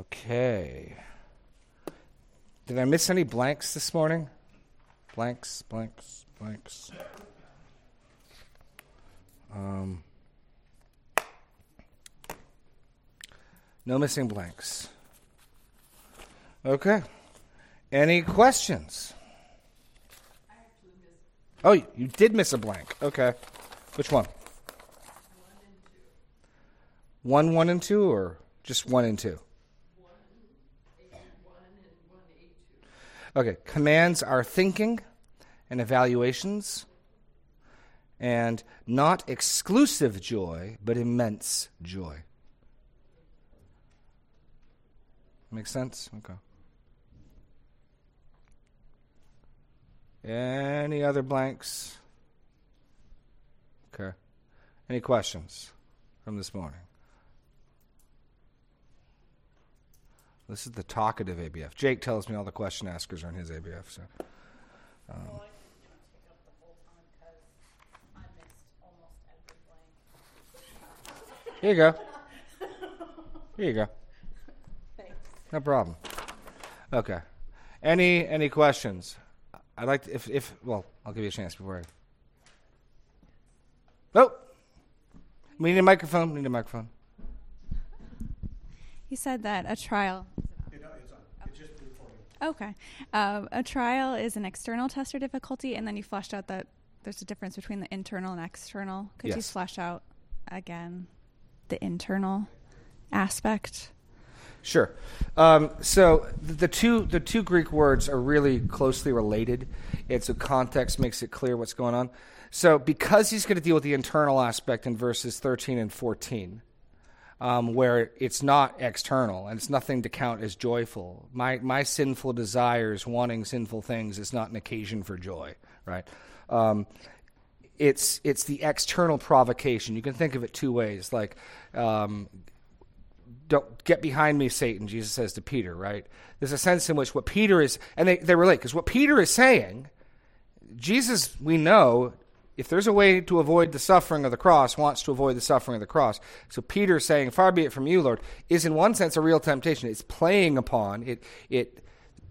Okay. Did I miss any blanks this morning? Blanks, blanks, blanks. Um, no missing blanks. Okay. Any questions? Oh, you did miss a blank. Okay. Which one? One, one, and two, or just one and two? Okay. Commands are thinking and evaluations, and not exclusive joy, but immense joy. Make sense? Okay. Any other blanks? Okay. Any questions from this morning? This is the talkative ABF. Jake tells me all the question askers are in his ABF. So, um, here you go. Here you go. Thanks. No problem. Okay. Any any questions? I'd like to, if if well, I'll give you a chance before I. Oh, we need a microphone. We need a microphone. You said that a trial. Okay. Um, a trial is an external test or difficulty, and then you fleshed out that there's a difference between the internal and external. Could you Yes. flesh out again the internal aspect? Sure. Um, so th- the two the two Greek words are really closely related. It's a context makes it clear what's going on. So because he's going to deal with the internal aspect in verses thirteen and fourteen, um, where it's not external and it's nothing to count as joyful. My my sinful desires, wanting sinful things, is not an occasion for joy, right? Um, it's it's the external provocation. You can think of it two ways, like. Um, don't get behind me, Satan, Jesus says to Peter, right? There's a sense in which what Peter is, and they, they relate, because what Peter is saying, Jesus, we know, if there's a way to avoid the suffering of the cross, wants to avoid the suffering of the cross. So Peter saying, Far be it from you, Lord, is in one sense a real temptation. It's playing upon it. It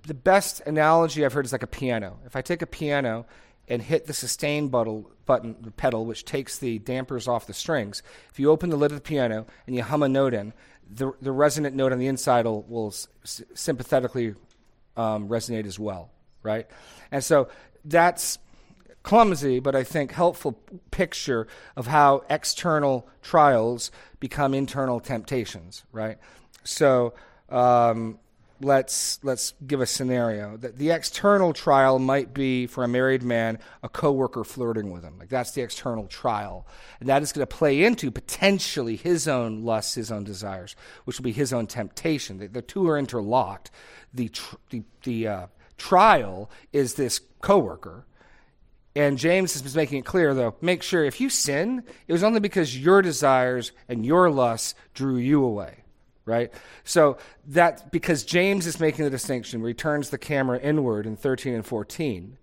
the best analogy I've heard is like a piano. If I take a piano and hit the sustain button, button the pedal, which takes the dampers off the strings, if you open the lid of the piano and you hum a note in, the, the resonant note on the inside will, will s- sympathetically um, resonate as well, right? And so that's clumsy, but I think helpful picture of how external trials become internal temptations, right? So um, let's let's give a scenario. The, the external trial might be for a married man a coworker flirting with him, like that's the external trial, and that is going to play into potentially his own lusts, his own desires, which will be his own temptation. The, the two are interlocked. The tr- the, the uh, trial is this coworker. And James is making it clear, though, make sure if you sin, it was only because your desires and your lusts drew you away, right? So that, because James is making the distinction, returns the camera inward in 13 and 14,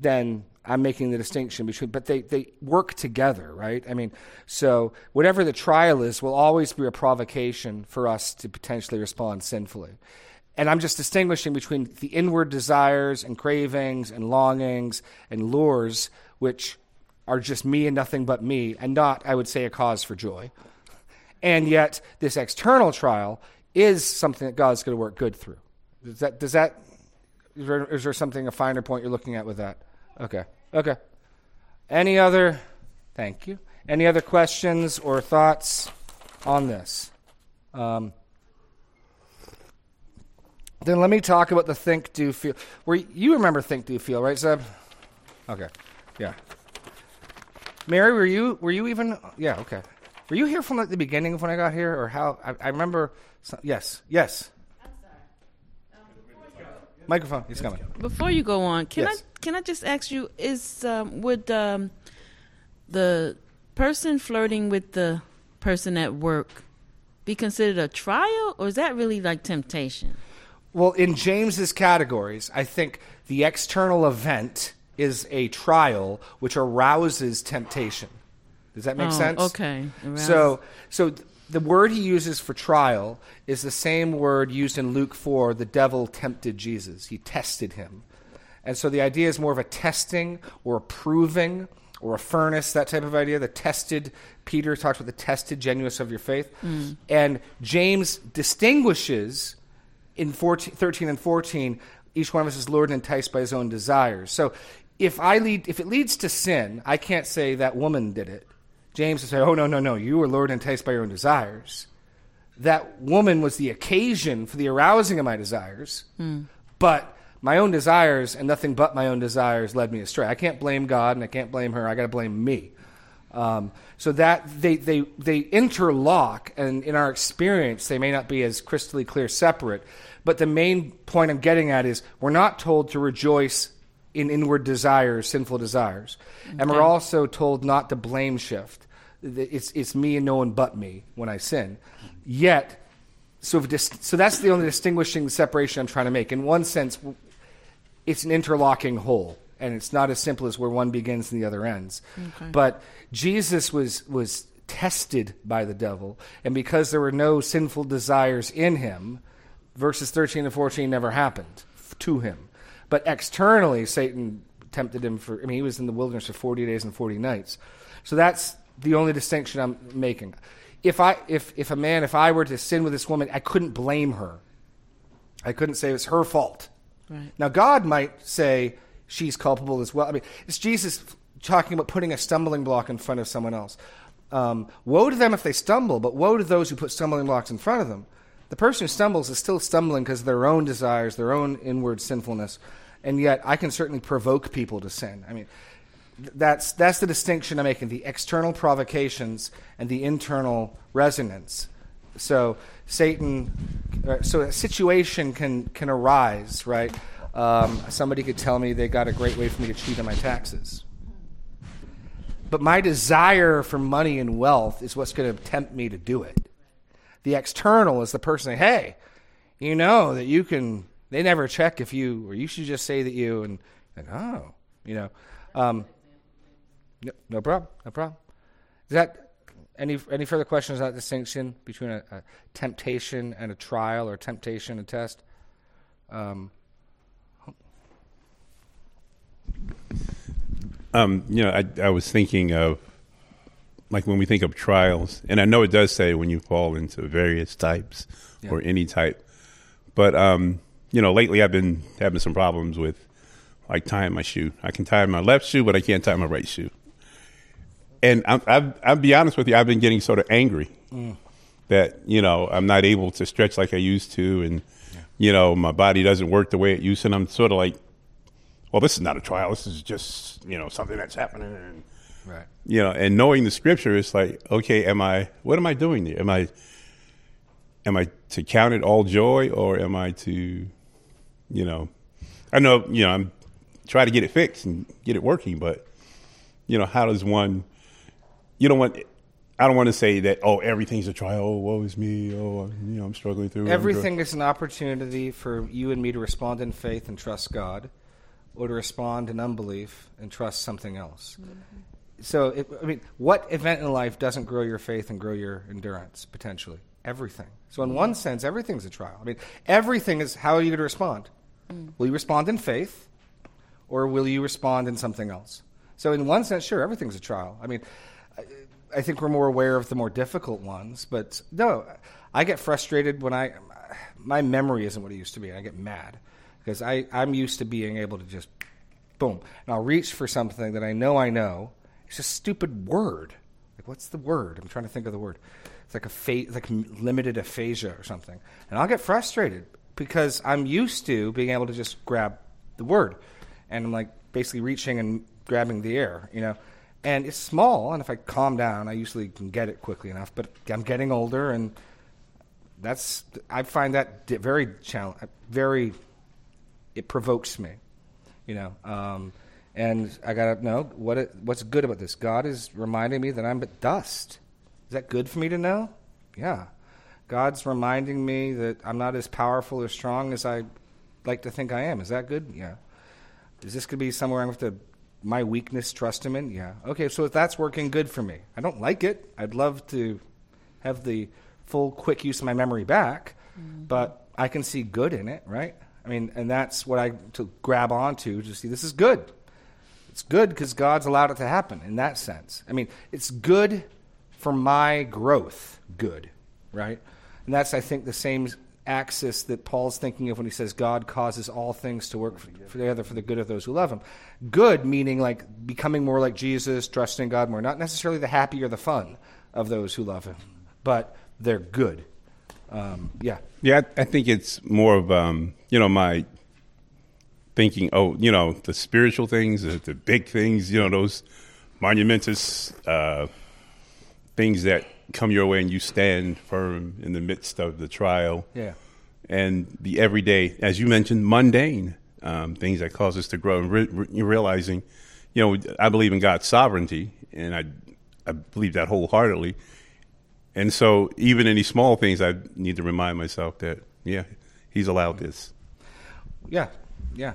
then I'm making the distinction between, but they, they work together, right? I mean, so whatever the trial is will always be a provocation for us to potentially respond sinfully. And I'm just distinguishing between the inward desires and cravings and longings and lures, which are just me and nothing but me, and not, I would say, a cause for joy. And yet, this external trial is something that God's going to work good through. Does that, does that is there, is there something, a finer point you're looking at with that? Okay. Okay. Any other, thank you. Any other questions or thoughts on this? Um, then let me talk about the think, do, feel. Where you remember think, do, feel, right, Zeb? Okay. Yeah. Mary, were you were you even? Yeah. Okay. Were you here from like the beginning of when I got here, or how? I, I remember. So, yes. Yes. Microphone. He's coming. Before you go on, can Yes. I can I just ask you is um, would um, the person flirting with the person at work be considered a trial, or is that really like temptation? Well, in James's categories, I think the external event is a trial which arouses temptation. Does that make Oh, sense? okay. Arouse- So, so th- the word he uses for trial is the same word used in Luke 4 the devil tempted Jesus. He tested him. And so the idea is more of a testing or a proving or a furnace, that type of idea. The tested, Peter talks about the tested genuineness of your faith. Mm. And James distinguishes in 14, 13 and 14, each one of us is lured and enticed by his own desires. So if, I lead, if it leads to sin, I can't say that woman did it. James would say, oh, no, no, no, you were lured and enticed by your own desires. That woman was the occasion for the arousing of my desires, mm. but my own desires and nothing but my own desires led me astray. I can't blame God and I can't blame her. I got to blame me. Um, so that they, they, they interlock, and in our experience, they may not be as crystally clear separate. But the main point I'm getting at is we're not told to rejoice in inward desires, sinful desires. Okay. And we're also told not to blame shift. It's, it's me and no one but me when I sin. Yet, so, dis- so that's the only distinguishing separation I'm trying to make. In one sense, it's an interlocking whole, and it's not as simple as where one begins and the other ends. Okay. But Jesus was, was tested by the devil, and because there were no sinful desires in him, verses 13 and 14 never happened to him. But externally, Satan tempted him for, I mean, he was in the wilderness for 40 days and 40 nights. So that's the only distinction I'm making. If, I, if, if a man, if I were to sin with this woman, I couldn't blame her. I couldn't say it's her fault. Right. Now, God might say she's culpable as well. I mean, it's Jesus talking about putting a stumbling block in front of someone else. Um, woe to them if they stumble, but woe to those who put stumbling blocks in front of them. The person who stumbles is still stumbling because of their own desires, their own inward sinfulness and yet I can certainly provoke people to sin. I mean, that's that's the distinction I'm making: the external provocations and the internal resonance. So Satan, uh, so a situation can can arise, right? Um, somebody could tell me they got a great way for me to cheat on my taxes. But my desire for money and wealth is what's going to tempt me to do it. The external is the person saying, hey, you know that you can they never check if you, or you should just say that you, and, and oh, you know. Um, no, no problem. No problem. Is that any any further questions on that distinction between a, a temptation and a trial, or temptation and test? Um, um, you know, I, I was thinking of like when we think of trials, and I know it does say when you fall into various types yeah. or any type, but um, you know, lately I've been having some problems with like tying my shoe. I can tie my left shoe, but I can't tie my right shoe. And i i I'll be honest with you, I've been getting sort of angry mm. that you know I'm not able to stretch like I used to, and yeah. you know my body doesn't work the way it used to. And I'm sort of like, well, this is not a trial. This is just you know something that's happening. And, right. You know, and knowing the scripture, it's like, okay, am I? What am I doing there? Am I? Am I to count it all joy, or am I to you know, I know, you know, I'm trying to get it fixed and get it working, but you know, how does one? You don't want. I don't want to say that. Oh, everything's a trial. Oh, woe is me. Oh, you know, I'm struggling through. Everything is an opportunity for you and me to respond in faith and trust God, or to respond in unbelief and trust something else. Mm-hmm. So, it, I mean, what event in life doesn't grow your faith and grow your endurance potentially? Everything. So, in one sense, everything's a trial. I mean, everything is how are you going to respond? Mm. Will you respond in faith or will you respond in something else? So, in one sense, sure, everything's a trial. I mean, I, I think we're more aware of the more difficult ones, but no, I get frustrated when I, my memory isn't what it used to be, I get mad because I, I'm used to being able to just boom, and I'll reach for something that I know I know. It's a stupid word. Like, what's the word? I'm trying to think of the word. It's like a fa- like limited aphasia or something, and I'll get frustrated because I'm used to being able to just grab the word, and I'm like basically reaching and grabbing the air, you know. And it's small, and if I calm down, I usually can get it quickly enough. But I'm getting older, and that's I find that very challenge, very it provokes me, you know. Um, and I gotta know what it, what's good about this. God is reminding me that I'm but dust. Is that good for me to know? Yeah. God's reminding me that I'm not as powerful or strong as I like to think I am. Is that good? Yeah. Is this going to be somewhere I'm going to have to, my weakness, trust Him in? Yeah. Okay, so if that's working good for me, I don't like it. I'd love to have the full quick use of my memory back, mm-hmm. but I can see good in it, right? I mean, and that's what I to grab onto to see this is good. It's good because God's allowed it to happen in that sense. I mean, it's good for my growth, good, right? And that's, I think, the same axis that Paul's thinking of when he says God causes all things to work for together for the good of those who love him. Good meaning like becoming more like Jesus, trusting God more, not necessarily the happy or the fun of those who love him, but they're good. Um, yeah. Yeah, I, I think it's more of um, you know my thinking. Oh, you know the spiritual things, the, the big things. You know those monumentous uh, things that come your way, and you stand firm in the midst of the trial. Yeah. and the everyday, as you mentioned, mundane um, things that cause us to grow, and re- re- realizing, you know, I believe in God's sovereignty, and I, I believe that wholeheartedly. And so, even in these small things, I need to remind myself that, yeah, He's allowed this. Yeah, yeah.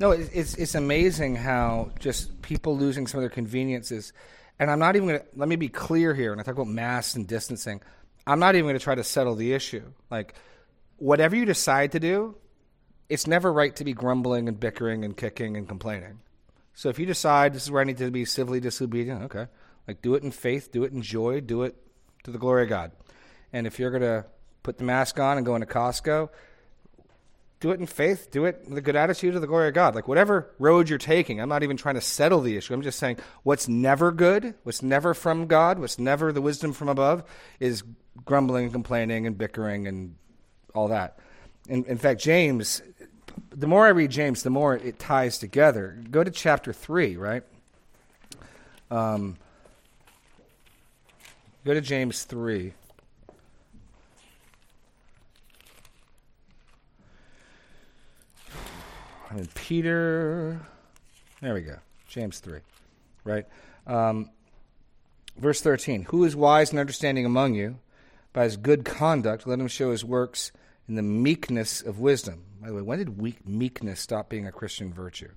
No, it- it's it's amazing how just people losing some of their conveniences, and I'm not even going to let me be clear here. When I talk about masks and distancing, I'm not even going to try to settle the issue. Like, whatever you decide to do, it's never right to be grumbling and bickering and kicking and complaining. So if you decide this is where I need to be civilly disobedient, okay, like do it in faith, do it in joy, do it to the glory of God. And if you're going to put the mask on and go into Costco, do it in faith, do it with a good attitude to the glory of God. Like whatever road you're taking, I'm not even trying to settle the issue. I'm just saying what's never good, what's never from God, what's never the wisdom from above is grumbling and complaining and bickering and all that. In, in fact, James, the more I read James, the more it ties together. Go to chapter 3, right? Um, go to James 3. And Peter, there we go. James 3, right? Um, verse 13 Who is wise and understanding among you? By his good conduct, let him show his works in the meekness of wisdom. By the way, when did weak, meekness stop being a Christian virtue?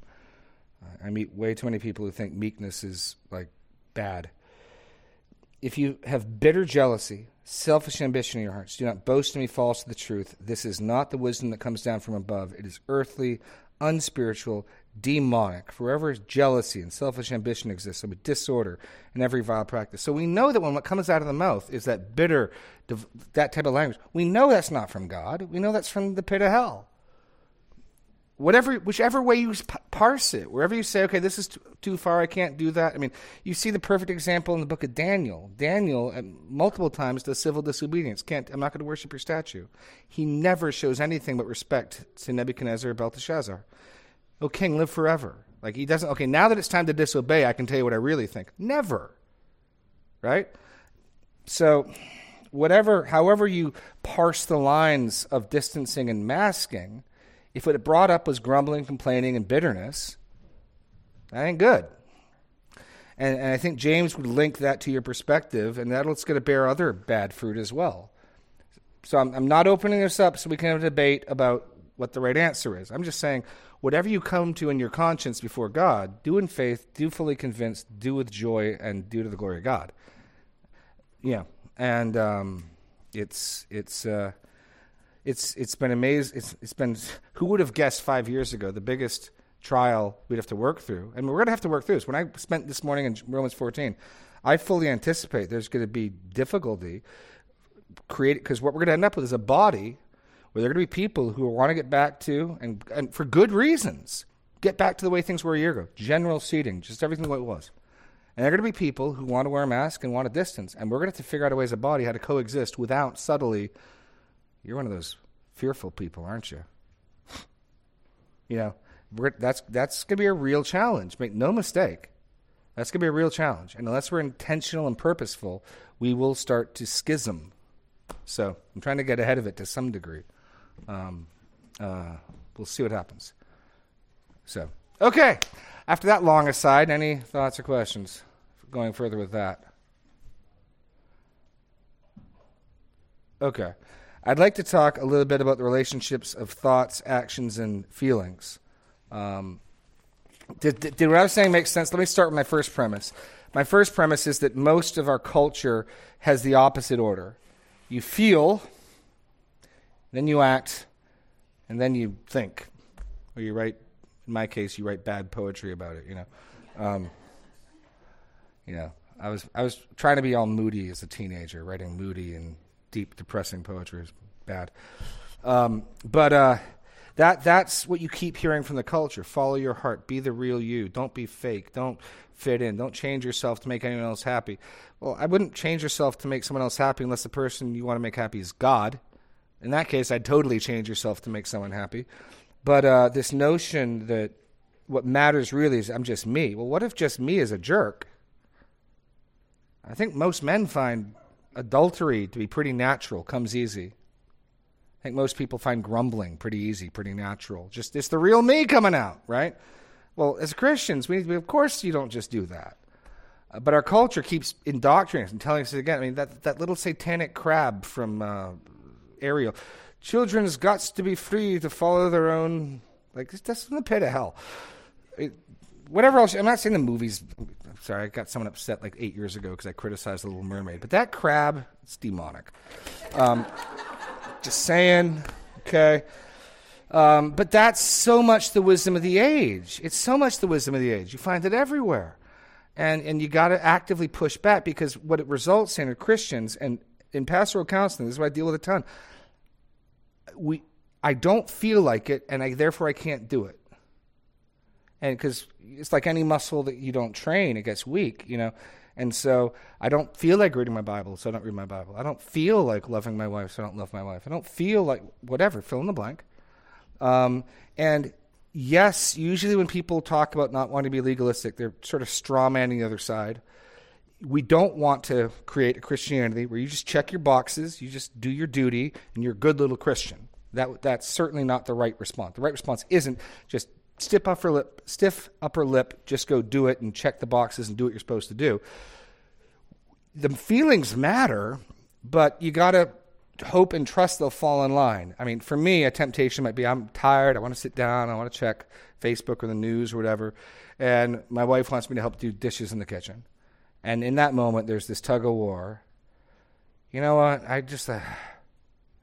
Uh, I meet way too many people who think meekness is like bad. If you have bitter jealousy, selfish ambition in your hearts, do not boast and be false to the truth. This is not the wisdom that comes down from above. It is earthly, unspiritual, demonic. For wherever jealousy and selfish ambition exists, will disorder and every vile practice. So we know that when what comes out of the mouth is that bitter, that type of language, we know that's not from God. We know that's from the pit of hell whatever whichever way you parse it wherever you say okay this is too, too far i can't do that. I mean you see the perfect example in the book of daniel. Daniel uh, multiple times does civil disobedience. Can't i'm not going to worship your statue. He never shows anything but respect to nebuchadnezzar or belteshazzar. Oh king live forever. Like he doesn't okay now that it's time to disobey i can tell you what i really think. Never. Right? So whatever however you parse the lines of distancing and masking if what it brought up was grumbling, complaining, and bitterness, that ain't good. And, and I think James would link that to your perspective, and that's going to bear other bad fruit as well. So I'm, I'm not opening this up so we can have a debate about what the right answer is. I'm just saying, whatever you come to in your conscience before God, do in faith, do fully convinced, do with joy, and do to the glory of God. Yeah, and um, it's it's. Uh, it's it's been amazing. It's it's been who would have guessed five years ago the biggest trial we'd have to work through, and we're going to have to work through this. When I spent this morning in Romans 14, I fully anticipate there's going to be difficulty create because what we're going to end up with is a body where there are going to be people who want to get back to and and for good reasons get back to the way things were a year ago, general seating, just everything way it was. And there are going to be people who want to wear a mask and want a distance, and we're going to have to figure out a way as a body how to coexist without subtly you're one of those fearful people, aren't you? you know, that's that's going to be a real challenge. Make no mistake. That's going to be a real challenge. And unless we're intentional and purposeful, we will start to schism. So I'm trying to get ahead of it to some degree. Um, uh, we'll see what happens. So, okay. After that long aside, any thoughts or questions going further with that? Okay. I'd like to talk a little bit about the relationships of thoughts, actions, and feelings. Um, did, did, did what I was saying make sense? Let me start with my first premise. My first premise is that most of our culture has the opposite order. You feel, then you act, and then you think. Or you write, in my case, you write bad poetry about it, you know. Um, you know, I was I was trying to be all moody as a teenager, writing moody and deep, depressing poetry is bad. Um, but uh, that that's what you keep hearing from the culture. Follow your heart. Be the real you. Don't be fake. Don't fit in. Don't change yourself to make anyone else happy. Well, I wouldn't change yourself to make someone else happy unless the person you want to make happy is God. In that case, I'd totally change yourself to make someone happy. But uh, this notion that what matters really is I'm just me. Well, what if just me is a jerk? I think most men find adultery to be pretty natural, comes easy. I think most people find grumbling pretty easy, pretty natural. Just it's the real me coming out, right? Well, as Christians, we, we of course you don't just do that. Uh, but our culture keeps indoctrinating us and telling us again. I mean, that that little satanic crab from uh, Ariel, children's guts to be free to follow their own. Like that's from the pit of hell. It, whatever else. I'm not saying the movies. Sorry, I got someone upset like eight years ago because I criticized the Little Mermaid. But that crab, it's demonic. Um, just saying, okay? Um, but that's so much the wisdom of the age. It's so much the wisdom of the age. You find it everywhere. And, and you got to actively push back because what it results in are Christians, and in pastoral counseling, this is what I deal with a ton. We, I don't feel like it, and I, therefore I can't do it. And because it's like any muscle that you don't train, it gets weak, you know. And so I don't feel like reading my Bible, so I don't read my Bible. I don't feel like loving my wife, so I don't love my wife. I don't feel like whatever, fill in the blank. Um, and yes, usually when people talk about not wanting to be legalistic, they're sort of straw manning the other side. We don't want to create a Christianity where you just check your boxes, you just do your duty, and you're a good little Christian. That, that's certainly not the right response. The right response isn't just stiff upper lip, stiff upper lip, just go do it and check the boxes and do what you're supposed to do. The feelings matter, but you got to hope and trust they'll fall in line. I mean, for me, a temptation might be I'm tired, I want to sit down, I want to check Facebook or the news or whatever, and my wife wants me to help do dishes in the kitchen. And in that moment, there's this tug of war. You know what? I just, uh,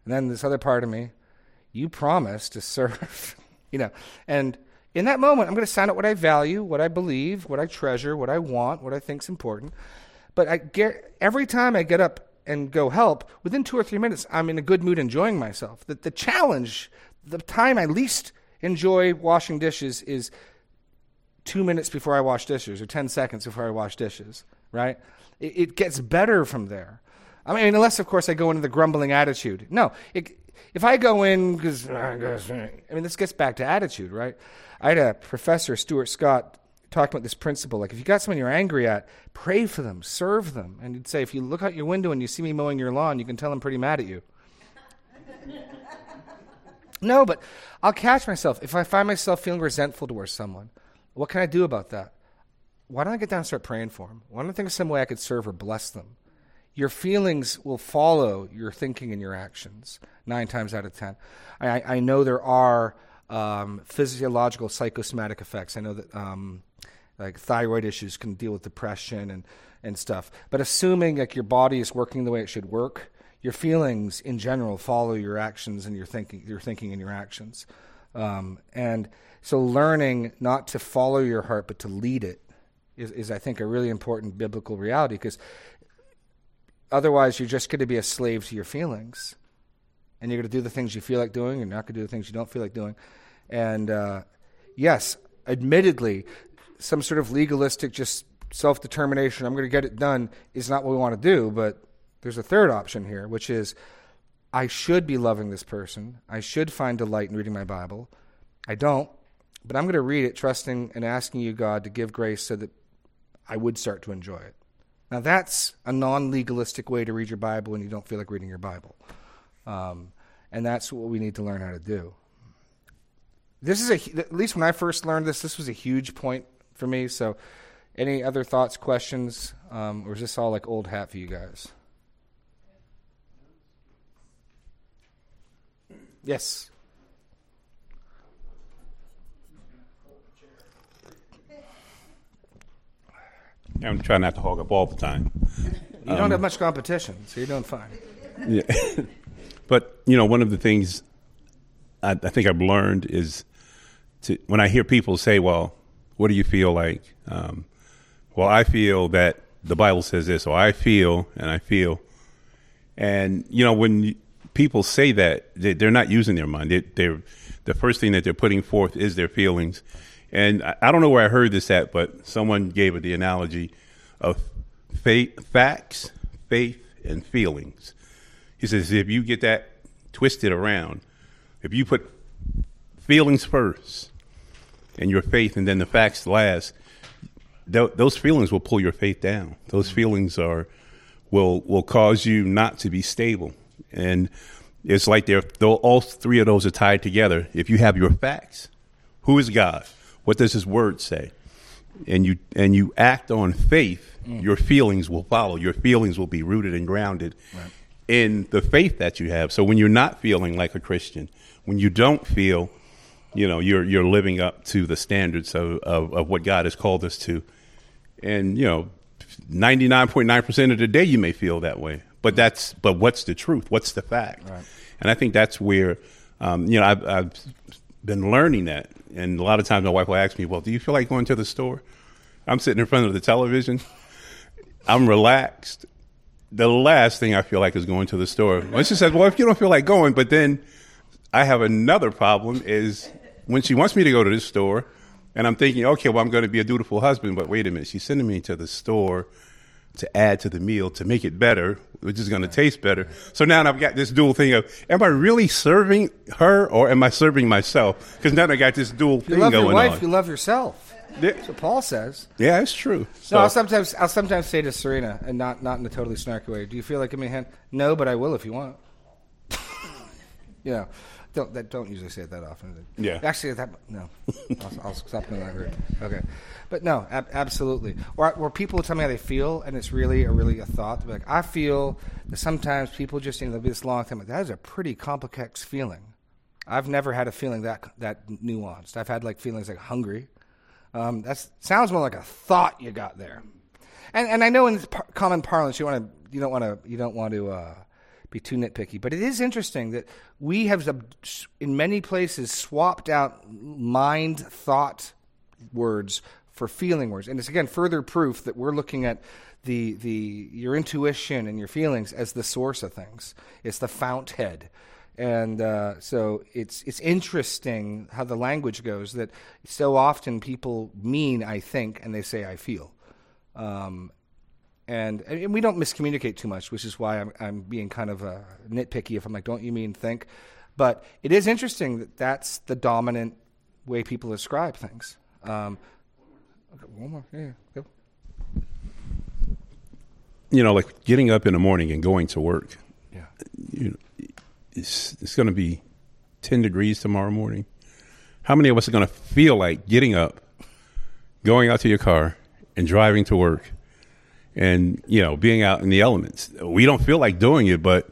and then this other part of me, you promised to serve, you know, and in that moment, I'm going to sign out what I value, what I believe, what I treasure, what I want, what I think is important. But I get, every time I get up and go help, within two or three minutes, I'm in a good mood enjoying myself. The, the challenge, the time I least enjoy washing dishes is two minutes before I wash dishes or 10 seconds before I wash dishes, right? It, it gets better from there. I mean, unless, of course, I go into the grumbling attitude. No, it, if I go in because I mean, this gets back to attitude, right? I had a professor, Stuart Scott, talking about this principle. Like, if you got someone you're angry at, pray for them, serve them. And he'd say, if you look out your window and you see me mowing your lawn, you can tell I'm pretty mad at you. no, but I'll catch myself. If I find myself feeling resentful towards someone, what can I do about that? Why don't I get down and start praying for them? Why don't I think of some way I could serve or bless them? Your feelings will follow your thinking and your actions nine times out of ten. I, I know there are um, physiological psychosomatic effects. I know that um, like thyroid issues can deal with depression and, and stuff. But assuming like your body is working the way it should work, your feelings in general follow your actions and your thinking, your thinking and your actions. Um, and so learning not to follow your heart but to lead it is, is I think, a really important biblical reality because otherwise you're just going to be a slave to your feelings and you're going to do the things you feel like doing. You're not going to do the things you don't feel like doing. And uh, yes, admittedly, some sort of legalistic, just self determination, I'm going to get it done, is not what we want to do. But there's a third option here, which is I should be loving this person. I should find delight in reading my Bible. I don't, but I'm going to read it, trusting and asking you, God, to give grace so that I would start to enjoy it. Now, that's a non legalistic way to read your Bible when you don't feel like reading your Bible. Um, and that's what we need to learn how to do. This is a, at least when I first learned this, this was a huge point for me. So, any other thoughts, questions, um, or is this all like old hat for you guys? Yes. I'm trying not to hog up all the time. You don't have much competition, so you're doing fine. Yeah. but you know, one of the things I, I think I've learned is to when I hear people say, "Well, what do you feel like?" Um, well, I feel that the Bible says this, or I feel, and I feel, and you know, when you, people say that, they, they're not using their mind. They, they're the first thing that they're putting forth is their feelings. And I, I don't know where I heard this at, but someone gave it the analogy of faith, facts, faith, and feelings. He says if you get that twisted around, if you put feelings first and your faith and then the facts last, th- those feelings will pull your faith down. Those feelings are will will cause you not to be stable. And it's like they're, all three of those are tied together. If you have your facts, who is God? What does His Word say? And you and you act on faith, mm. your feelings will follow. Your feelings will be rooted and grounded right. in the faith that you have. So when you're not feeling like a Christian, when you don't feel, you know, you're you're living up to the standards of, of, of what God has called us to, and you know, ninety nine point nine percent of the day you may feel that way. But that's but what's the truth? What's the fact? Right. And I think that's where um, you know I've, I've been learning that. And a lot of times my wife will ask me, "Well, do you feel like going to the store?" I'm sitting in front of the television. I'm relaxed. The last thing I feel like is going to the store. When she says, "Well, if you don't feel like going," but then I have another problem is when she wants me to go to the store, and I'm thinking, okay, well, I'm going to be a dutiful husband, but wait a minute, she's sending me to the store to add to the meal to make it better, which is going to taste better. So now I've got this dual thing of, am I really serving her or am I serving myself? Because now I got this dual thing going you love your wife, on. You love yourself. Yeah. What Paul says. Yeah, it's true. So no, I'll sometimes I'll sometimes say to Serena, and not not in a totally snarky way. Do you feel like giving me a hand? No, but I will if you want. you know, don't that don't usually say it that often. Yeah. Actually, that no. I'll, I'll stop doing that. Okay. But no, ab- absolutely. Or where people tell me how they feel, and it's really a really a thought. Like I feel that sometimes people just you know be this long time. Like, that is a pretty complex feeling. I've never had a feeling that that nuanced. I've had like feelings like hungry. Um, that sounds more like a thought you got there. And and I know in par- common parlance you want to you don't want to you don't want to uh, be too nitpicky, but it is interesting that we have in many places swapped out mind thought words for feeling words. And it's again further proof that we're looking at the the your intuition and your feelings as the source of things. It's the fount head. And uh, so it's it's interesting how the language goes. That so often people mean I think and they say I feel, um, and, and we don't miscommunicate too much, which is why I'm, I'm being kind of uh, nitpicky. If I'm like, don't you mean think? But it is interesting that that's the dominant way people describe things. Um, one more. Yeah, go. You know, like getting up in the morning and going to work. Yeah. You know, it's it's going to be ten degrees tomorrow morning. How many of us are going to feel like getting up, going out to your car, and driving to work, and you know, being out in the elements? We don't feel like doing it, but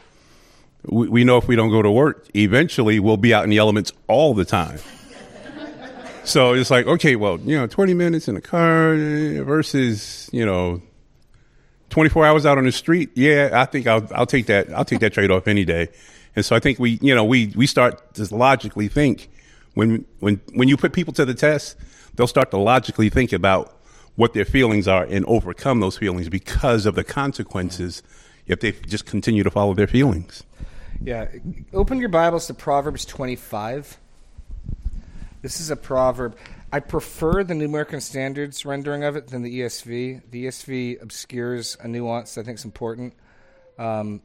we, we know if we don't go to work, eventually we'll be out in the elements all the time. So it's like, okay, well, you know, 20 minutes in the car versus, you know, 24 hours out on the street. Yeah, I think I'll, I'll take that. I'll take that trade off any day. And so I think we, you know, we, we start to logically think when, when, when you put people to the test, they'll start to logically think about what their feelings are and overcome those feelings because of the consequences if they just continue to follow their feelings. Yeah. Open your Bibles to Proverbs 25. This is a proverb. I prefer the New American Standards rendering of it than the ESV. The ESV obscures a nuance I think is important. Um,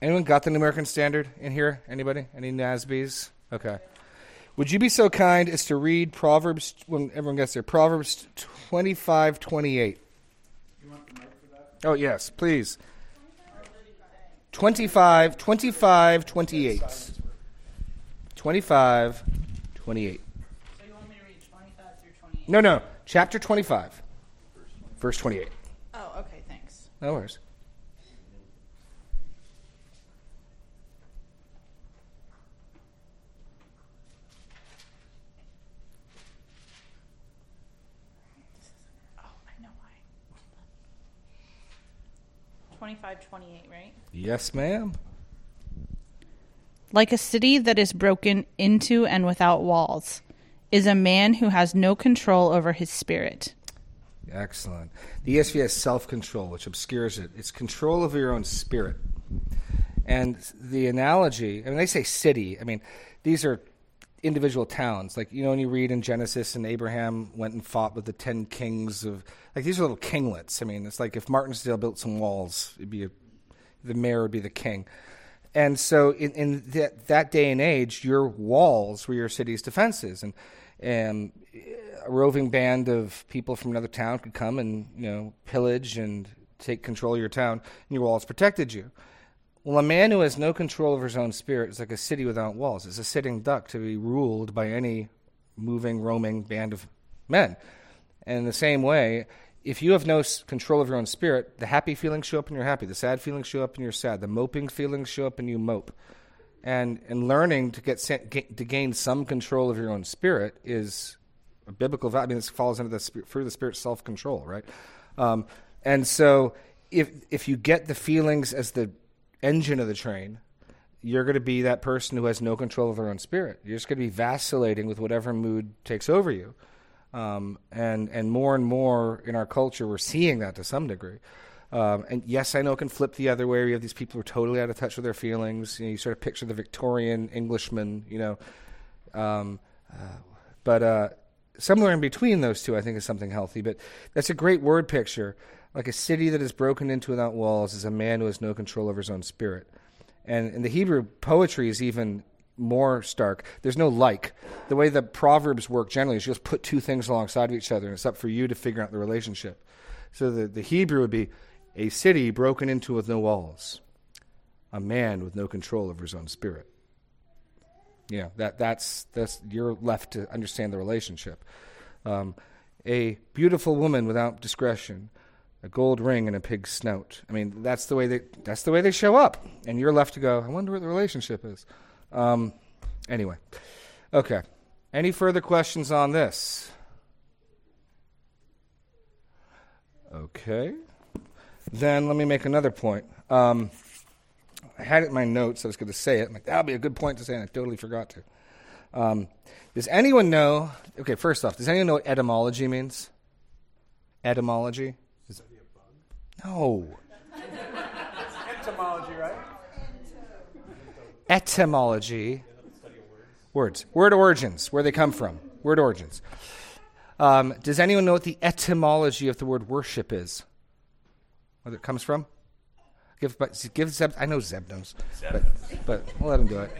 anyone got the New American Standard in here? Anybody? Any NASBs? Okay. Would you be so kind as to read Proverbs, when everyone gets there, Proverbs 25, 28? Oh, yes, please. 25, 25, 28. 25, 28. So you want me to read 25 through 28? No, no. Chapter 25, verse 28. Oh, okay, thanks. No worries. I know why. 25, 28, right? Yes, ma'am. Like a city that is broken into and without walls is a man who has no control over his spirit. Excellent. The ESV has self control, which obscures it. It's control over your own spirit. And the analogy, I mean, they say city. I mean, these are individual towns. Like, you know, when you read in Genesis and Abraham went and fought with the 10 kings of, like, these are little kinglets. I mean, it's like if Martinsdale built some walls, it'd be a, the mayor would be the king. And so in, in that, that day and age, your walls were your city's defenses. And, and a roving band of people from another town could come and, you know, pillage and take control of your town, and your walls protected you. Well, a man who has no control over his own spirit is like a city without walls. It's a sitting duck to be ruled by any moving, roaming band of men. And in the same way, if you have no control of your own spirit, the happy feelings show up and you're happy. The sad feelings show up and you're sad. The moping feelings show up and you mope. And and learning to get to gain some control of your own spirit is a biblical value. I mean, this falls into the of the spirit, self control, right? Um, and so, if if you get the feelings as the engine of the train, you're going to be that person who has no control of their own spirit. You're just going to be vacillating with whatever mood takes over you. Um, and and more and more in our culture, we're seeing that to some degree. Um, and yes, I know it can flip the other way. You have these people who are totally out of touch with their feelings. You, know, you sort of picture the Victorian Englishman, you know. Um, uh, but uh, somewhere in between those two, I think, is something healthy. But that's a great word picture like a city that is broken into without walls is a man who has no control over his own spirit. And in the Hebrew poetry is even more stark. There's no like. The way the proverbs work generally is you just put two things alongside of each other, and it's up for you to figure out the relationship. So the, the Hebrew would be a city broken into with no walls, a man with no control over his own spirit. Yeah, that that's that's you're left to understand the relationship. Um, a beautiful woman without discretion, a gold ring and a pig's snout. I mean, that's the way they that's the way they show up, and you're left to go. I wonder what the relationship is. Um, anyway, okay. Any further questions on this? Okay. Then let me make another point. Um, I had it in my notes. I was going to say it. I'm like, that'll be a good point to say, and I totally forgot to. Um, does anyone know? Okay, first off, does anyone know what etymology means? Etymology. No. Etymology, right? Etymology. Words. Word origins, where they come from. Word origins. Um, does anyone know what the etymology of the word worship is? Where it comes from? Give, give Zeb. I know Zeb knows, but, but we'll let him do it.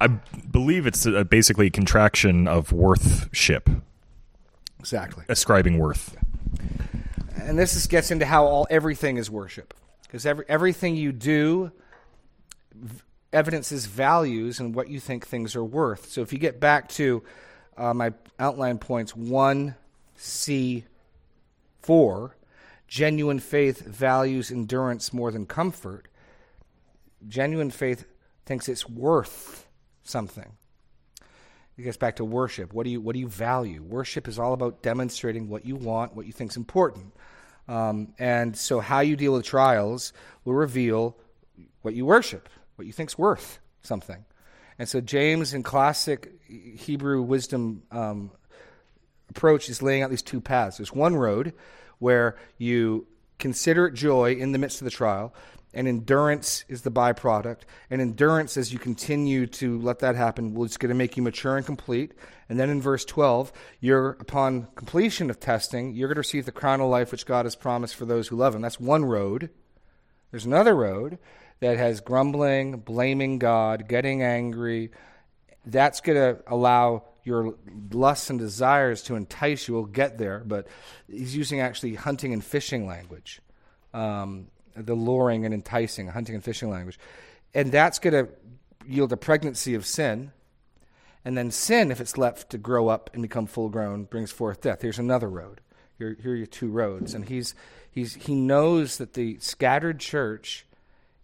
I believe it's a, basically a contraction of worthship. Exactly. Ascribing worth and this is, gets into how all everything is worship, because every, everything you do evidences values and what you think things are worth. So if you get back to uh, my outline points one C four, genuine faith values endurance more than comfort. Genuine faith thinks it's worth something. It gets back to worship. What do you what do you value? Worship is all about demonstrating what you want, what you think is important. Um, and so, how you deal with trials will reveal what you worship, what you think's worth something. And so, James, in classic Hebrew wisdom um, approach, is laying out these two paths. There's one road where you consider it joy in the midst of the trial, and endurance is the byproduct. And endurance, as you continue to let that happen, will it's going to make you mature and complete. And then in verse 12, you're upon completion of testing, you're going to receive the crown of life which God has promised for those who love Him. That's one road. There's another road that has grumbling, blaming God, getting angry. That's going to allow your lusts and desires to entice you. We'll get there, but he's using actually hunting and fishing language. Um, the luring and enticing, hunting and fishing language. And that's going to yield a pregnancy of sin. And then sin, if it's left to grow up and become full grown, brings forth death. Here's another road. Here, here are your two roads. And he's, he's, he knows that the scattered church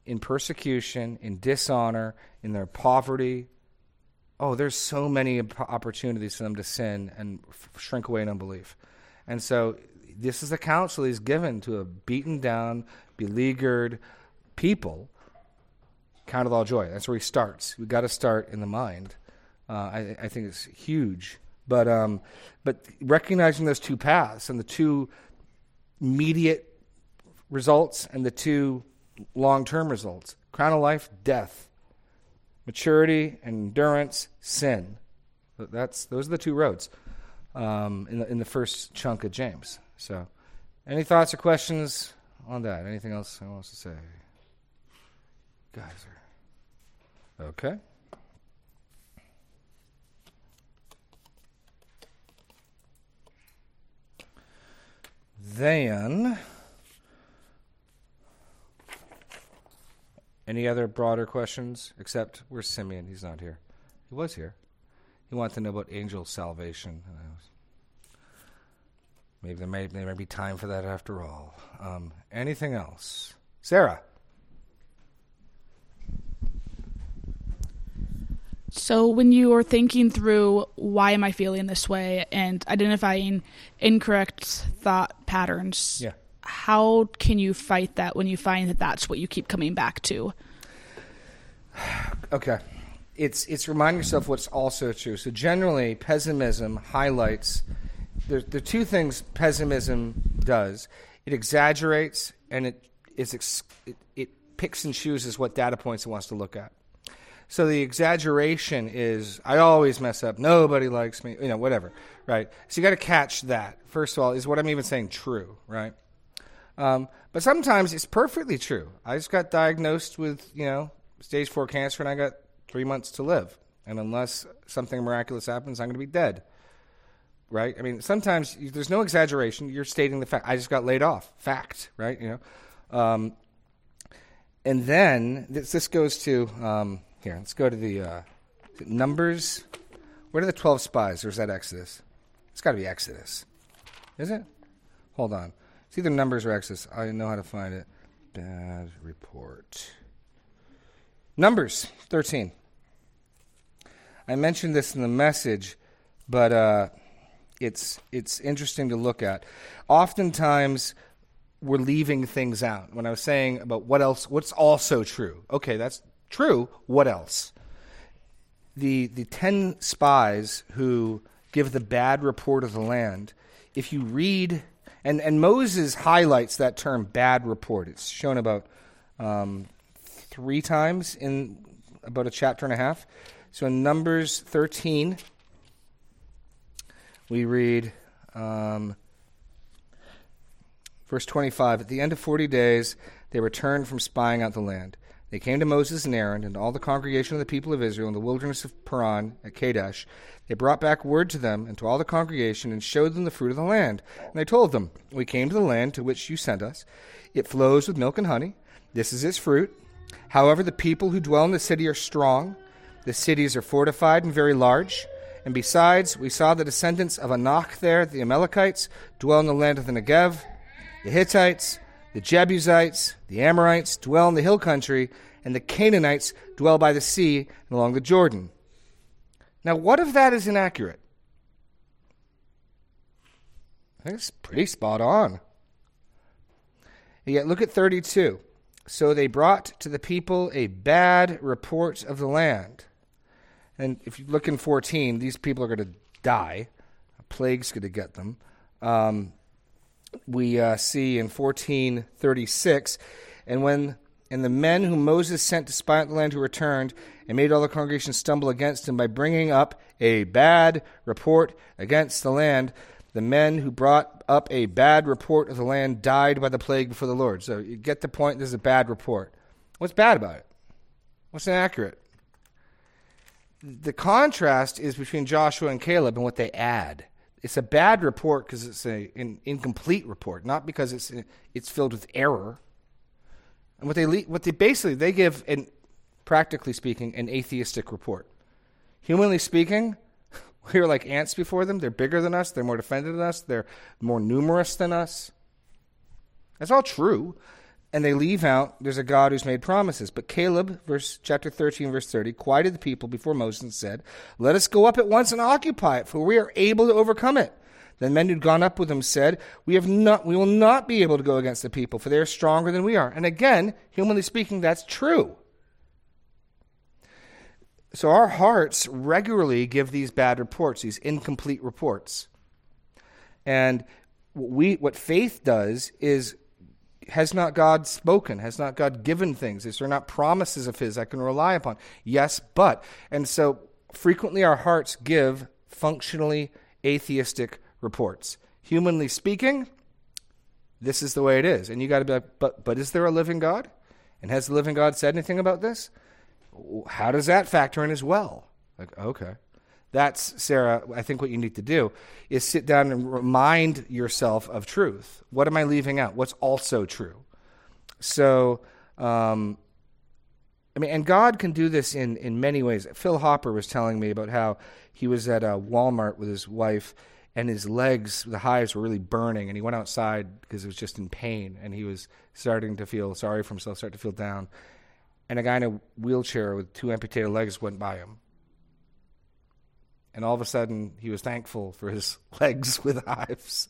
in persecution, in dishonor, in their poverty, oh, there's so many opportunities for them to sin and f- shrink away in unbelief. And so this is the counsel he's given to a beaten down, beleaguered people. Count it all joy. That's where he starts. We got to start in the mind. Uh, I, I think it's huge. But um, but recognizing those two paths and the two immediate results and the two long term results crown of life, death, maturity endurance, sin. That's those are the two roads um, in the in the first chunk of James. So, any thoughts or questions on that? Anything else I want to say? Guys are okay. Then, any other broader questions? Except where's Simeon? He's not here. He was here. He wanted to know about angel salvation. Maybe there may, there may be time for that after all. Um, anything else? Sarah. So, when you are thinking through why am I feeling this way and identifying incorrect thought patterns, Yeah. how can you fight that when you find that that's what you keep coming back to? Okay. It's it's reminding yourself what's also true. So generally, pessimism highlights there, there are two things pessimism does. It exaggerates and it is ex, it, it picks and chooses what data points it wants to look at. So the exaggeration is I always mess up. Nobody likes me. You know, whatever. Right. So you got to catch that. First of all, is what I'm even saying true? Right. Um, but sometimes it's perfectly true. I just got diagnosed with you know stage four cancer, and I got three months to live. And unless something miraculous happens, I'm going to be dead. Right? I mean, sometimes there's no exaggeration. You're stating the fact. I just got laid off. Fact. Right? You know. Um, and then this, this goes to um, here. Let's go to the uh, numbers. Where are the twelve spies, or is that Exodus? It's got to be Exodus, is it? Hold on. It's either numbers or Exodus. I know how to find it. Bad report. Numbers 13. I mentioned this in the message, but uh, it's it's interesting to look at. Oftentimes, we're leaving things out. When I was saying about what else, what's also true? Okay, that's true. What else? The the ten spies who give the bad report of the land. If you read, and and Moses highlights that term "bad report." It's shown about um, three times in about a chapter and a half. So in Numbers 13, we read um, verse 25 At the end of 40 days, they returned from spying out the land. They came to Moses and Aaron and all the congregation of the people of Israel in the wilderness of Paran at Kadesh. They brought back word to them and to all the congregation and showed them the fruit of the land. And they told them, We came to the land to which you sent us. It flows with milk and honey. This is its fruit. However, the people who dwell in the city are strong. The cities are fortified and very large. And besides, we saw the descendants of Anak there, the Amalekites, dwell in the land of the Negev. The Hittites, the Jebusites, the Amorites dwell in the hill country, and the Canaanites dwell by the sea and along the Jordan. Now, what if that is inaccurate? It's pretty spot on. And yet, look at 32. So they brought to the people a bad report of the land. And if you look in 14, these people are going to die. A plague's going to get them. Um, we uh, see in 1436, and when and the men whom Moses sent to spy out the land who returned and made all the congregation stumble against him by bringing up a bad report against the land, the men who brought up a bad report of the land died by the plague before the Lord. So you get the point. This is a bad report. What's bad about it? What's inaccurate? The contrast is between Joshua and Caleb and what they add. It's a bad report because it's a, an incomplete report, not because it's it's filled with error. And what they what they basically they give an practically speaking an atheistic report. Humanly speaking, we are like ants before them. They're bigger than us. They're more defended than us. They're more numerous than us. That's all true. And they leave out there's a God who's made promises. But Caleb, verse chapter 13, verse 30, quieted the people before Moses and said, Let us go up at once and occupy it, for we are able to overcome it. Then men who'd gone up with him said, "We have not, we will not be able to go against the people, for they are stronger than we are." And again, humanly speaking, that's true. So our hearts regularly give these bad reports, these incomplete reports. And we, what faith does is has not God spoken? Has not God given things? Is there not promises of His I can rely upon? Yes, but. And so frequently our hearts give functionally atheistic reports. Humanly speaking, this is the way it is. And you got to be like, but, but is there a living God? And has the living God said anything about this? How does that factor in as well? Like, okay. That's, Sarah, I think what you need to do is sit down and remind yourself of truth. What am I leaving out? What's also true? So, um, I mean, and God can do this in, in many ways. Phil Hopper was telling me about how he was at a Walmart with his wife, and his legs, the hives were really burning, and he went outside because it was just in pain, and he was starting to feel sorry for himself, start to feel down. And a guy in a wheelchair with two amputated legs went by him and all of a sudden, he was thankful for his legs with hives.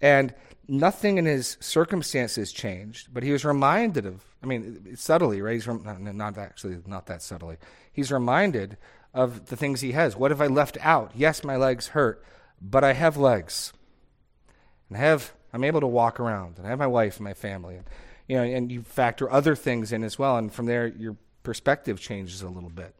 And nothing in his circumstances changed, but he was reminded of, I mean, subtly, right? He's rem- not actually, not that subtly. He's reminded of the things he has. What have I left out? Yes, my legs hurt, but I have legs. And I have, I'm able to walk around, and I have my wife and my family. And, you know, and you factor other things in as well, and from there, your perspective changes a little bit.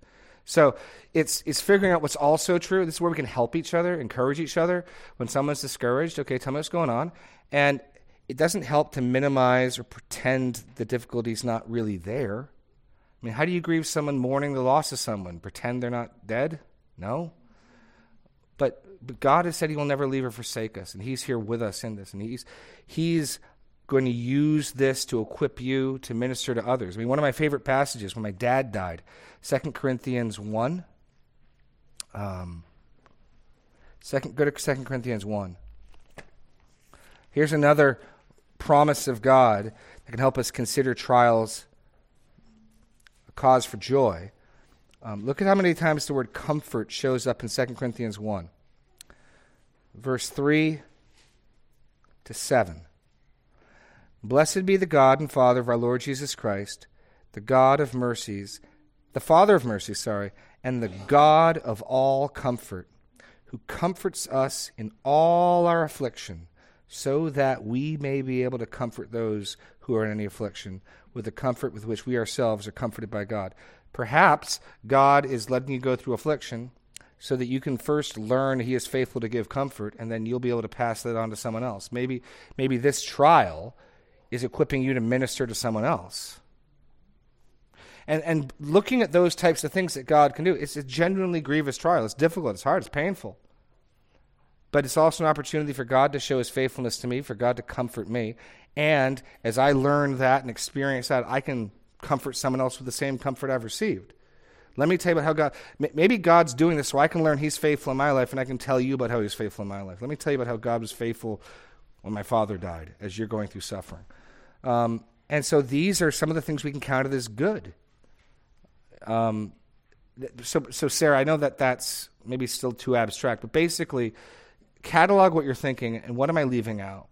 So it's it's figuring out what's also true. This is where we can help each other, encourage each other. When someone's discouraged, okay, tell me what's going on. And it doesn't help to minimize or pretend the difficulty is not really there. I mean, how do you grieve someone mourning the loss of someone? Pretend they're not dead? No. But but God has said He will never leave or forsake us, and He's here with us in this, and He's He's going to use this to equip you to minister to others. I mean, one of my favorite passages when my dad died, 2 Corinthians 1. Um, second, go to 2 Corinthians 1. Here's another promise of God that can help us consider trials a cause for joy. Um, look at how many times the word comfort shows up in 2 Corinthians 1. Verse 3 to 7. Blessed be the God and Father of our Lord Jesus Christ, the God of mercies, the Father of mercies, sorry, and the God of all comfort, who comforts us in all our affliction, so that we may be able to comfort those who are in any affliction with the comfort with which we ourselves are comforted by God. Perhaps God is letting you go through affliction so that you can first learn he is faithful to give comfort and then you'll be able to pass that on to someone else. Maybe maybe this trial is equipping you to minister to someone else. And, and looking at those types of things that God can do, it's a genuinely grievous trial. It's difficult, it's hard, it's painful. But it's also an opportunity for God to show his faithfulness to me, for God to comfort me. And as I learn that and experience that, I can comfort someone else with the same comfort I've received. Let me tell you about how God, maybe God's doing this so I can learn He's faithful in my life and I can tell you about how He's faithful in my life. Let me tell you about how God was faithful when my father died as you're going through suffering. Um, and so these are some of the things we can count as good. Um, so, so Sarah, I know that that's maybe still too abstract, but basically, catalog what you're thinking and what am I leaving out.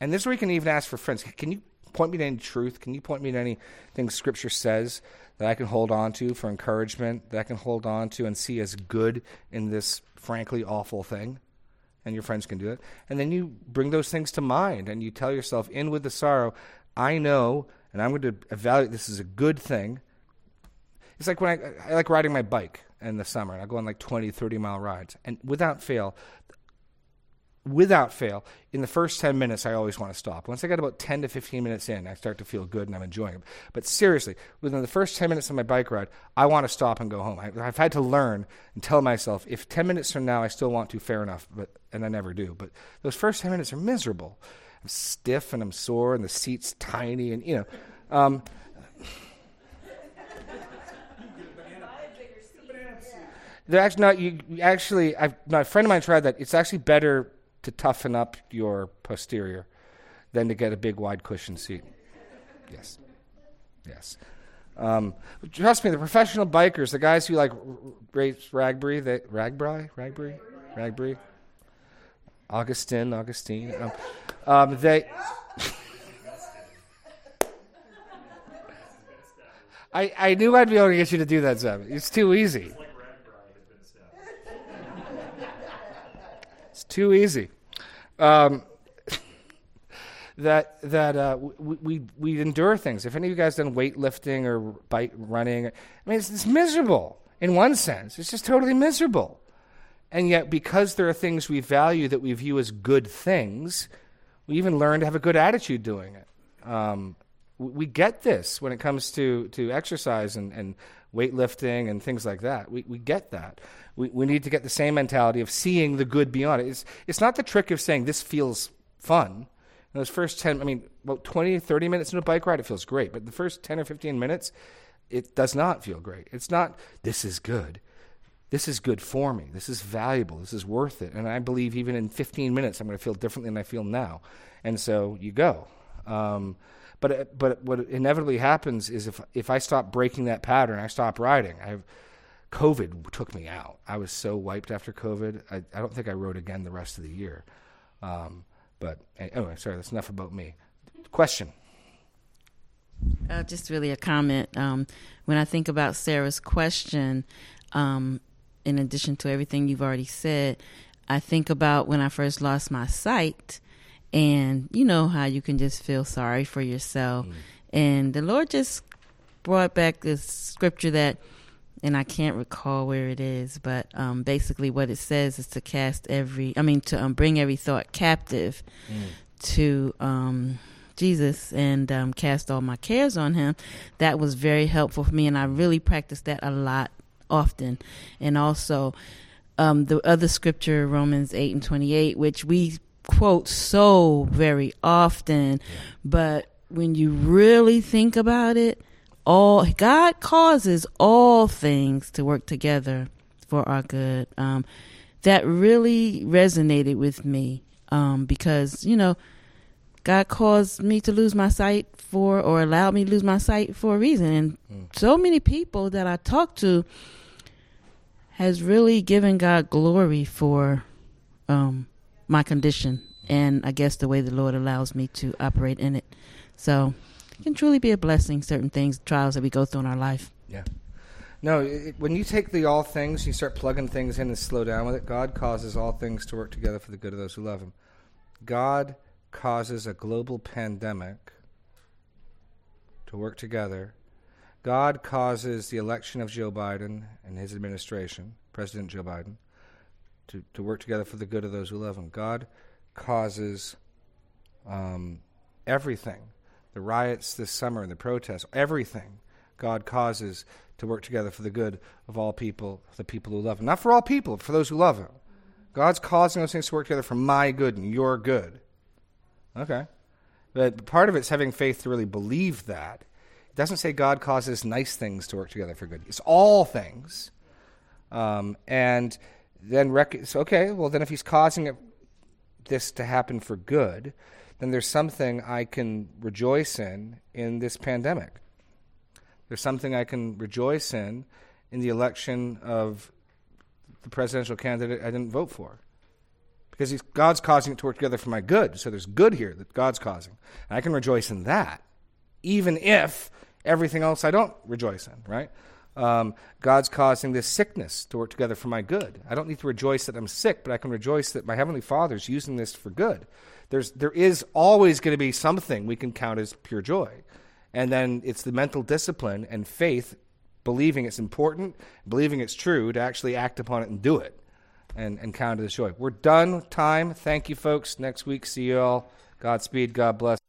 And this is where you can even ask for friends. Can you point me to any truth? Can you point me to anything Scripture says that I can hold on to for encouragement, that I can hold on to and see as good in this frankly awful thing? And your friends can do it. And then you bring those things to mind and you tell yourself, in with the sorrow, I know, and I'm going to evaluate this as a good thing. It's like when I, I like riding my bike in the summer, and I go on like 20, 30 mile rides. And without fail, without fail, in the first 10 minutes, I always want to stop. Once I get about 10 to 15 minutes in, I start to feel good and I'm enjoying it. But seriously, within the first 10 minutes of my bike ride, I want to stop and go home. I, have had to learn and tell myself, if 10 minutes from now I still want to, fair enough, but, and I never do. But those first 10 minutes are miserable. I'm stiff and I'm sore, and the seat's tiny, and you know. Um, they're actually not. You actually, I've, my friend of mine tried that. It's actually better to toughen up your posterior than to get a big wide cushion seat. Yes, yes. Um, trust me, the professional bikers, the guys who like race RAGBRAI, they RAGBRAI, RAGBRAI, RAGBRAI, Augustine, Augustine. Um, um, they. I, I knew I'd be able to get you to do that, Zeb. It's too easy. It's too easy. Um, that that uh, we, we we endure things. If any of you guys done weightlifting or bike running, I mean, it's, it's miserable in one sense. It's just totally miserable. And yet, because there are things we value that we view as good things, we even learn to have a good attitude doing it. Um, we get this when it comes to, to exercise and, and weightlifting and things like that. We, we get that. We, we need to get the same mentality of seeing the good beyond it. It's, it's not the trick of saying this feels fun. In those first 10, I mean, about 20, 30 minutes in a bike ride, it feels great. But the first 10 or 15 minutes, it does not feel great. It's not, this is good. This is good for me. This is valuable. This is worth it. And I believe even in 15 minutes, I'm going to feel differently than I feel now. And so you go. Um, but but what inevitably happens is if if I stop breaking that pattern, I stop riding. I have COVID took me out. I was so wiped after COVID. I, I don't think I rode again the rest of the year. Um, but anyway, sorry, that's enough about me. Question. Uh, just really a comment. Um, when I think about Sarah's question, um, in addition to everything you've already said, I think about when I first lost my sight and you know how you can just feel sorry for yourself. Mm. And the Lord just brought back this scripture that, and I can't recall where it is, but um, basically what it says is to cast every, I mean, to um, bring every thought captive mm. to um, Jesus and um, cast all my cares on Him. That was very helpful for me, and I really practiced that a lot, often. And also, um, the other scripture, Romans 8 and 28, which we quote so very often, but when you really think about it, all God causes all things to work together for our good. Um, that really resonated with me um, because you know God caused me to lose my sight for, or allowed me to lose my sight for a reason, and mm. so many people that I talk to has really given God glory for um, my condition and I guess the way the Lord allows me to operate in it. So it can truly be a blessing, certain things, trials that we go through in our life. Yeah. No, it, when you take the all things, you start plugging things in and slow down with it. God causes all things to work together for the good of those who love Him. God causes a global pandemic to work together. God causes the election of Joe Biden and his administration, President Joe Biden, to, to work together for the good of those who love him. God causes um, everything the riots this summer and the protests, everything God causes to work together for the good of all people, the people who love Him. Not for all people, for those who love Him. God's causing those things to work together for my good and your good. Okay. But part of it's having faith to really believe that. Doesn't say God causes nice things to work together for good. It's all things. Um, and then, rec- so, okay, well, then if He's causing it this to happen for good, then there's something I can rejoice in in this pandemic. There's something I can rejoice in in the election of the presidential candidate I didn't vote for. Because God's causing it to work together for my good. So there's good here that God's causing. And I can rejoice in that, even if everything else I don't rejoice in, right? um, God's causing this sickness to work together for my good. I don't need to rejoice that I'm sick, but I can rejoice that my Heavenly Father is using this for good. There's, there is always going to be something we can count as pure joy. And then it's the mental discipline and faith, believing it's important, believing it's true, to actually act upon it and do it and, and count it as joy. We're done. Time. Thank you, folks. Next week, see you all. Godspeed. God bless.